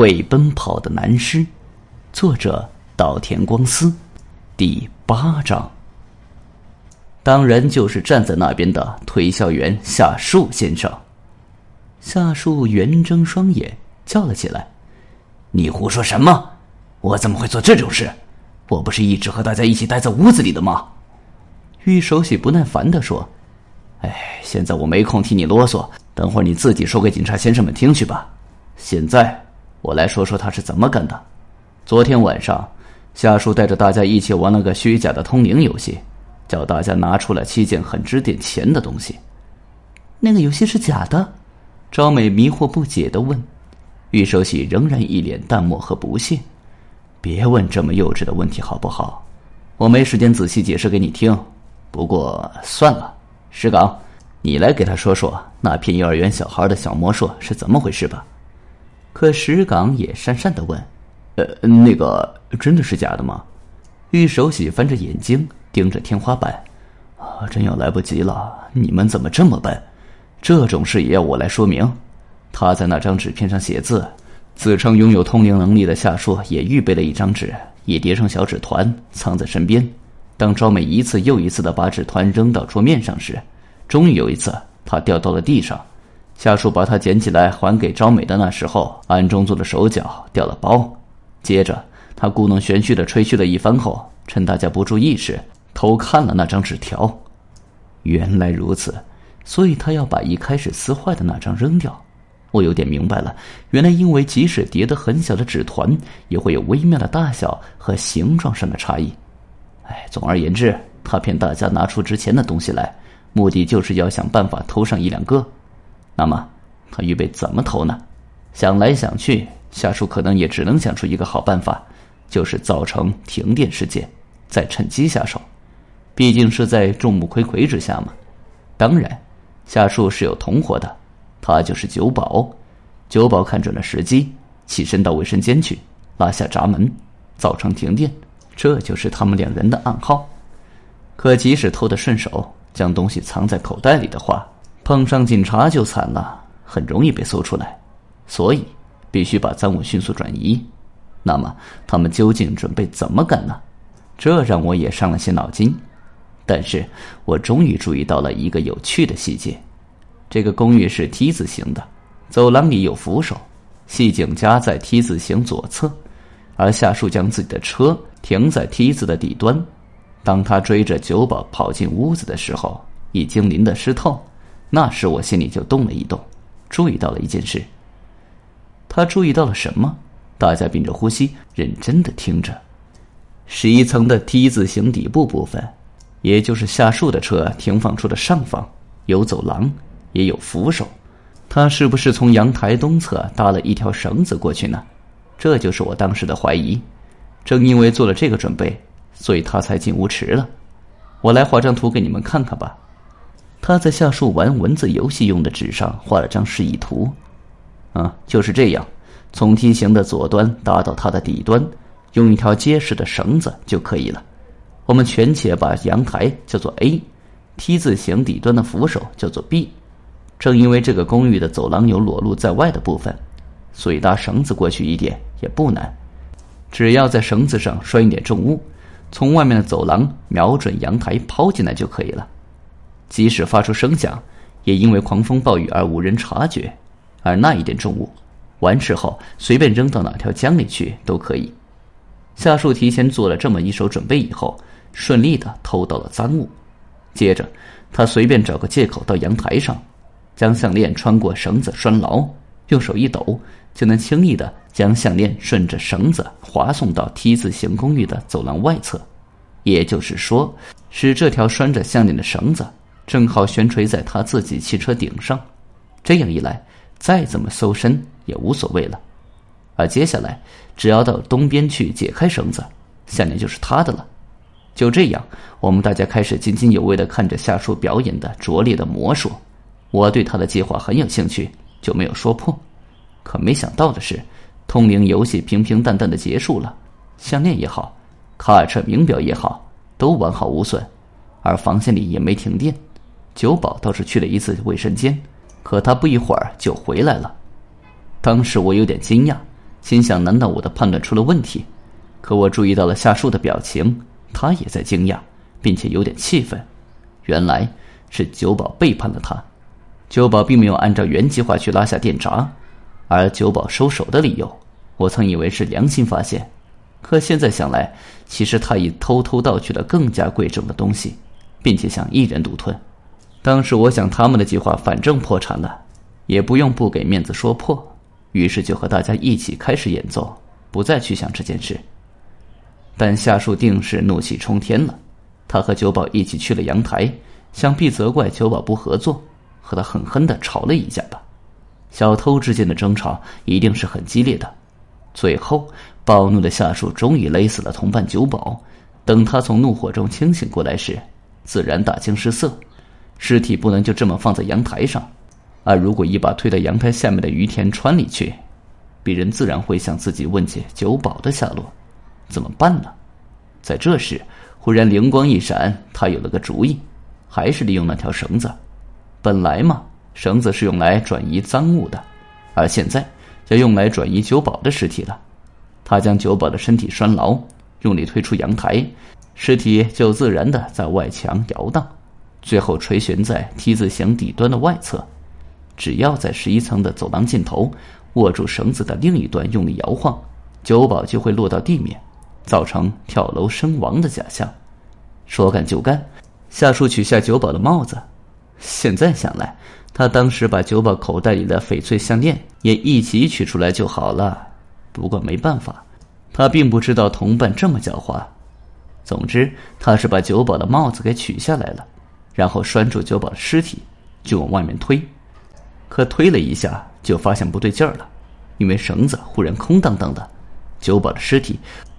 会奔跑的男尸，作者岛田光司，第八章。当然就是站在那边的推销员夏树先生。夏树圆睁双眼，叫了起来：“你胡说什么？我怎么会做这种事？我不是一直和大家一起待在屋子里的吗？”玉守喜不耐烦的说：“哎，现在我没空听你啰嗦，等会儿你自己说给警察先生们听去吧。现在。”我来说说他是怎么干的。昨天晚上，夏叔带着大家一起玩了个虚假的通灵游戏，叫大家拿出了七件很值点钱的东西。那个游戏是假的？昭美迷惑不解的问。玉守喜仍然一脸淡漠和不屑。别问这么幼稚的问题好不好？我没时间仔细解释给你听。不过算了，石岗，你来给他说说那骗幼儿园小孩的小魔术是怎么回事吧。可石岗也讪讪的问：“呃，那个真的是假的吗？”玉手喜翻着眼睛盯着天花板，“啊，真要来不及了！你们怎么这么笨？这种事也要我来说明？”他在那张纸片上写字，自称拥有通灵能力的夏树也预备了一张纸，也叠成小纸团，藏在身边。当昭美一次又一次的把纸团扔到桌面上时，终于有一次，它掉到了地上。夏树把它捡起来还给昭美的那时候，暗中做了手脚掉了包。接着，他故弄玄虚的吹嘘了一番后，趁大家不注意时，偷看了那张纸条。原来如此，所以他要把一开始撕坏的那张扔掉。我有点明白了，原来因为即使叠得很小的纸团，也会有微妙的大小和形状上的差异。哎，总而言之，他骗大家拿出值钱的东西来，目的就是要想办法偷上一两个。那么，他预备怎么投呢？想来想去，夏树可能也只能想出一个好办法，就是造成停电事件，再趁机下手。毕竟是在众目睽睽之下嘛。当然，夏树是有同伙的，他就是九保。九保看准了时机，起身到卫生间去，拉下闸门，造成停电。这就是他们两人的暗号。可即使偷得顺手，将东西藏在口袋里的话，碰上警察就惨了，很容易被搜出来，所以必须把赃物迅速转移。那么他们究竟准备怎么干呢？这让我也伤了些脑筋。但是我终于注意到了一个有趣的细节：这个公寓是 T 字形的，走廊里有扶手，系警夹在 T 字形左侧，而夏树将自己的车停在 T 字的底端。当他追着酒保跑进屋子的时候，已经淋得湿透。那时我心里就动了一动，注意到了一件事。他注意到了什么？大家屏着呼吸，认真的听着。十一层的 T 字形底部部分，也就是下树的车停放处的上方，有走廊，也有扶手。他是不是从阳台东侧搭了一条绳子过去呢？这就是我当时的怀疑。正因为做了这个准备，所以他才进屋迟了。我来画张图给你们看看吧。他在下树玩文字游戏用的纸上画了张示意图，啊，就是这样，从梯形的左端搭到它的底端，用一条结实的绳子就可以了。我们全且把阳台叫做 A，T 字形底端的扶手叫做 B。正因为这个公寓的走廊有裸露在外的部分，所以搭绳子过去一点也不难，只要在绳子上拴一点重物，从外面的走廊瞄准阳台抛进来就可以了。即使发出声响，也因为狂风暴雨而无人察觉。而那一点重物，完事后随便扔到哪条江里去都可以。夏树提前做了这么一手准备以后，顺利的偷到了赃物。接着，他随便找个借口到阳台上，将项链穿过绳子拴牢，用手一抖，就能轻易的将项链顺着绳子滑送到 T 字形公寓的走廊外侧。也就是说，使这条拴着项链的绳子。正好悬垂在他自己汽车顶上，这样一来，再怎么搜身也无所谓了。而接下来，只要到东边去解开绳子，项链就是他的了。就这样，我们大家开始津津有味的看着夏树表演的拙劣的魔术。我对他的计划很有兴趣，就没有说破。可没想到的是，通灵游戏平平淡淡的结束了，项链也好，卡尔彻名表也好，都完好无损，而房间里也没停电。九保倒是去了一次卫生间，可他不一会儿就回来了。当时我有点惊讶，心想：难道我的判断出了问题？可我注意到了夏树的表情，他也在惊讶，并且有点气愤。原来是九保背叛了他。九保并没有按照原计划去拉下电闸，而九保收手的理由，我曾以为是良心发现，可现在想来，其实他已偷偷盗取了更加贵重的东西，并且想一人独吞。当时我想，他们的计划反正破产了，也不用不给面子说破，于是就和大家一起开始演奏，不再去想这件事。但夏树定是怒气冲天了，他和九保一起去了阳台，想必责怪九保不合作，和他狠狠的吵了一架吧。小偷之间的争吵一定是很激烈的，最后暴怒的夏树终于勒死了同伴九保。等他从怒火中清醒过来时，自然大惊失色。尸体不能就这么放在阳台上，而如果一把推到阳台下面的于田川里去，别人自然会向自己问起九保的下落，怎么办呢？在这时，忽然灵光一闪，他有了个主意，还是利用那条绳子。本来嘛，绳子是用来转移赃物的，而现在要用来转移九保的尸体了。他将九保的身体拴牢，用力推出阳台，尸体就自然的在外墙摇荡。最后垂悬在 T 字形底端的外侧，只要在十一层的走廊尽头握住绳子的另一端用力摇晃，九保就会落到地面，造成跳楼身亡的假象。说干就干，夏树取下九保的帽子。现在想来，他当时把九保口袋里的翡翠项链也一起取出来就好了。不过没办法，他并不知道同伴这么狡猾。总之，他是把九保的帽子给取下来了。然后拴住九宝的尸体，就往外面推，可推了一下就发现不对劲儿了，因为绳子忽然空荡荡的，九宝的尸体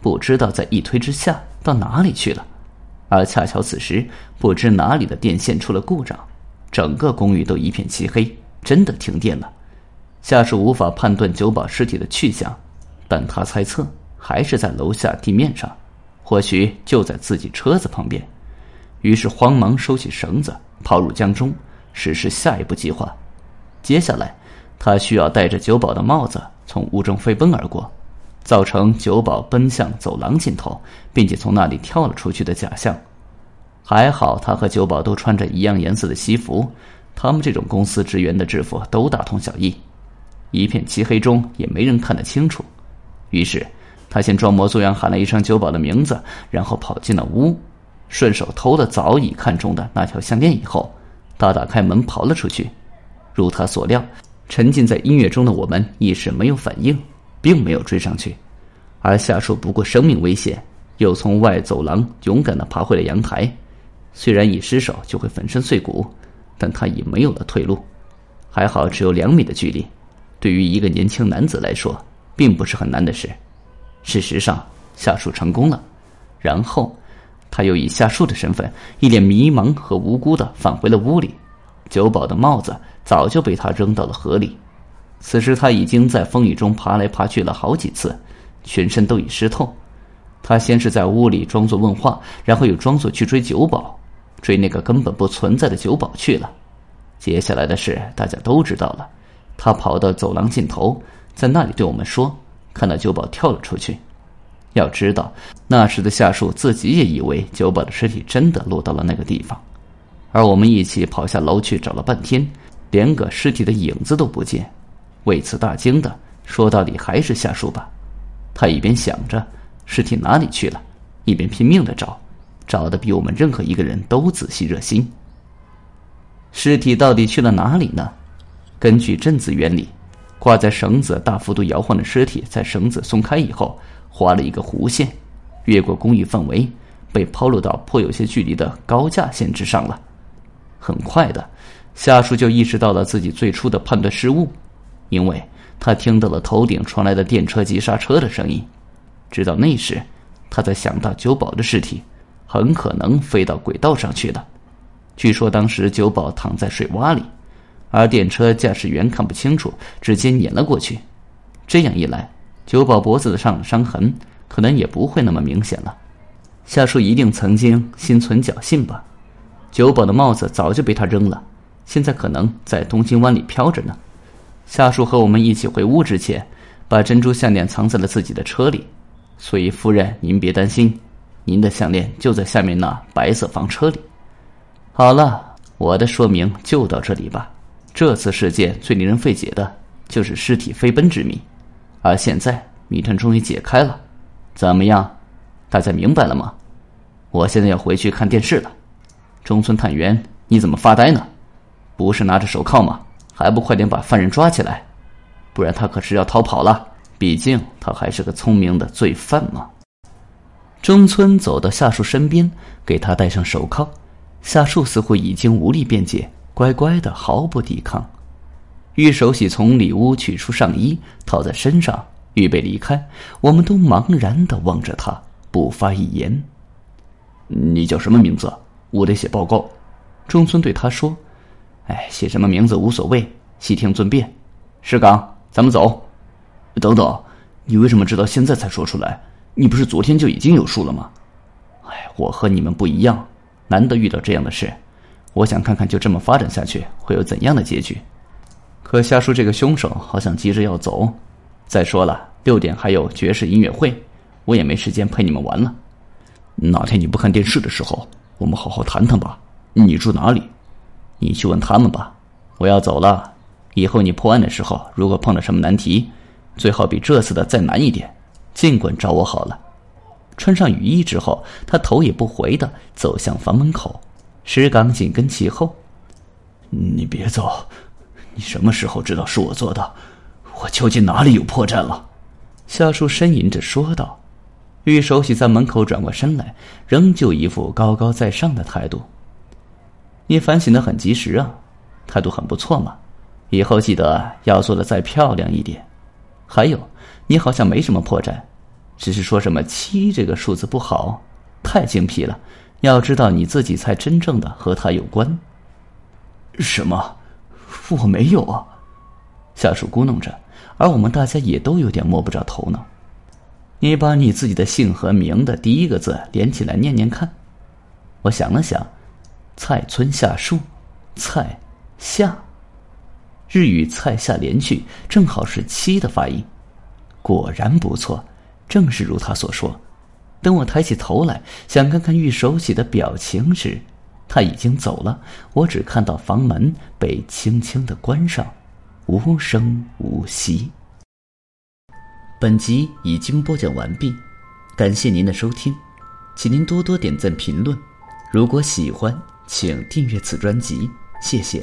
不知道在一推之下到哪里去了，而恰巧此时不知哪里的电线出了故障，整个公寓都一片漆黑，真的停电了。夏属无法判断九宝尸体的去向，但他猜测还是在楼下地面上，或许就在自己车子旁边。于是慌忙收起绳子，抛入江中，实施下一步计划。接下来，他需要戴着酒保的帽子从屋中飞奔而过，造成酒保奔向走廊尽头，并且从那里跳了出去的假象。还好他和酒保都穿着一样颜色的西服，他们这种公司职员的制服都大同小异。一片漆黑中也没人看得清楚。于是，他先装模作样喊了一声酒保的名字，然后跑进了屋。顺手偷了早已看中的那条项链以后，他打开门跑了出去。如他所料，沉浸在音乐中的我们一时没有反应，并没有追上去。而夏树不顾生命危险，又从外走廊勇敢地爬回了阳台。虽然一失手就会粉身碎骨，但他已没有了退路。还好只有两米的距离，对于一个年轻男子来说，并不是很难的事。事实上，夏树成功了。然后。他又以夏树的身份，一脸迷茫和无辜的返回了屋里。九宝的帽子早就被他扔到了河里。此时他已经在风雨中爬来爬去了好几次，全身都已湿透。他先是在屋里装作问话，然后又装作去追九宝，追那个根本不存在的九宝去了。接下来的事大家都知道了。他跑到走廊尽头，在那里对我们说：“看到九宝跳了出去。”要知道，那时的夏树自己也以为九宝的尸体真的落到了那个地方，而我们一起跑下楼去找了半天，连个尸体的影子都不见。为此大惊的，说到底还是夏树吧。他一边想着尸体哪里去了，一边拼命的找，找的比我们任何一个人都仔细热心。尸体到底去了哪里呢？根据振子原理，挂在绳子大幅度摇晃的尸体，在绳子松开以后。画了一个弧线，越过公寓范围，被抛落到颇有些距离的高架线之上了。很快的，夏树就意识到了自己最初的判断失误，因为他听到了头顶传来的电车急刹车的声音。直到那时，他才想到九宝的尸体很可能飞到轨道上去了。据说当时九宝躺在水洼里，而电车驾驶员看不清楚，直接碾了过去。这样一来。九宝脖子上的伤痕可能也不会那么明显了，夏树一定曾经心存侥幸吧。九宝的帽子早就被他扔了，现在可能在东京湾里飘着呢。夏树和我们一起回屋之前，把珍珠项链藏在了自己的车里。所以夫人，您别担心，您的项链就在下面那白色房车里。好了，我的说明就到这里吧。这次事件最令人费解的就是尸体飞奔之谜，而现在谜团终于解开了。怎么样，大家明白了吗？我现在要回去看电视了。中村探员，你怎么发呆呢？不是拿着手铐吗？还不快点把犯人抓起来，不然他可是要逃跑了。毕竟他还是个聪明的罪犯嘛。中村走到夏树身边，给他戴上手铐。夏树似乎已经无力辩解，乖乖的毫不抵抗。玉手喜从里屋取出上衣，套在身上，预备离开。我们都茫然的望着他，不发一言。你叫什么名字？我得写报告。中村对他说：“哎，写什么名字无所谓，悉听尊便。”石岗，咱们走。等等，你为什么知道现在才说出来？你不是昨天就已经有数了吗？哎，我和你们不一样，难得遇到这样的事，我想看看就这么发展下去会有怎样的结局。可夏叔这个凶手好像急着要走。再说了，六点还有爵士音乐会，我也没时间陪你们玩了。哪天你不看电视的时候，我们好好谈谈吧。你住哪里？你去问他们吧。我要走了，以后你破案的时候，如果碰到什么难题，最好比这次的再难一点，尽管找我好了。穿上雨衣之后，他头也不回的走向房门口，石岗紧跟其后。你别走，你什么时候知道是我做的？我究竟哪里有破绽了？夏树呻吟着说道。玉守喜在门口转过身来，仍旧一副高高在上的态度。你反省的很及时啊，态度很不错嘛。以后记得要做的再漂亮一点。还有，你好像没什么破绽，只是说什么七这个数字不好，太精辟了。要知道你自己才真正的和他有关。什么？我没有啊！夏树咕哝着，而我们大家也都有点摸不着头脑。你把你自己的姓和名的第一个字连起来念念看。我想了想，蔡村夏树，蔡夏。日语“菜下连续”正好是“七”的发音，果然不错，正是如他所说。等我抬起头来，想看看玉手喜的表情时，他已经走了。我只看到房门被轻轻的关上，无声无息。本集已经播讲完毕，感谢您的收听，请您多多点赞评论。如果喜欢，请订阅此专辑，谢谢。